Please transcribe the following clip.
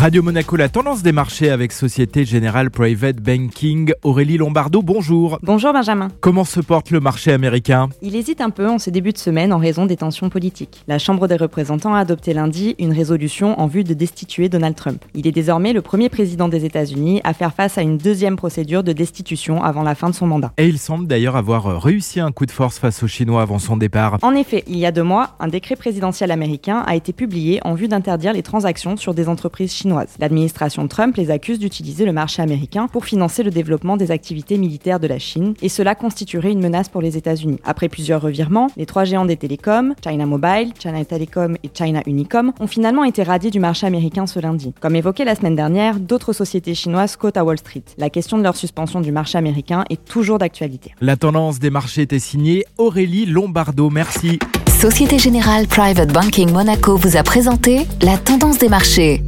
Radio Monaco, la tendance des marchés avec Société Générale Private Banking. Aurélie Lombardo, bonjour. Bonjour Benjamin. Comment se porte le marché américain? Il hésite un peu en ce début de semaine en raison des tensions politiques. La Chambre des représentants a adopté lundi une résolution en vue de destituer Donald Trump. Il est désormais le premier président des États-Unis à faire face à une deuxième procédure de destitution avant la fin de son mandat. Et il semble d'ailleurs avoir réussi un coup de force face aux Chinois avant son départ. En effet, il y a deux mois, un décret présidentiel américain a été publié en vue d'interdire les transactions sur des entreprises chinoises L'administration Trump les accuse d'utiliser le marché américain pour financer le développement des activités militaires de la Chine, et cela constituerait une menace pour les États-Unis. Après plusieurs revirements, les trois géants des télécoms, China Mobile, China Telecom et China Unicom, ont finalement été radiés du marché américain ce lundi. Comme évoqué la semaine dernière, d'autres sociétés chinoises cotent à Wall Street. La question de leur suspension du marché américain est toujours d'actualité. La tendance des marchés était signée Aurélie Lombardo. Merci. Société Générale Private Banking Monaco vous a présenté la tendance des marchés.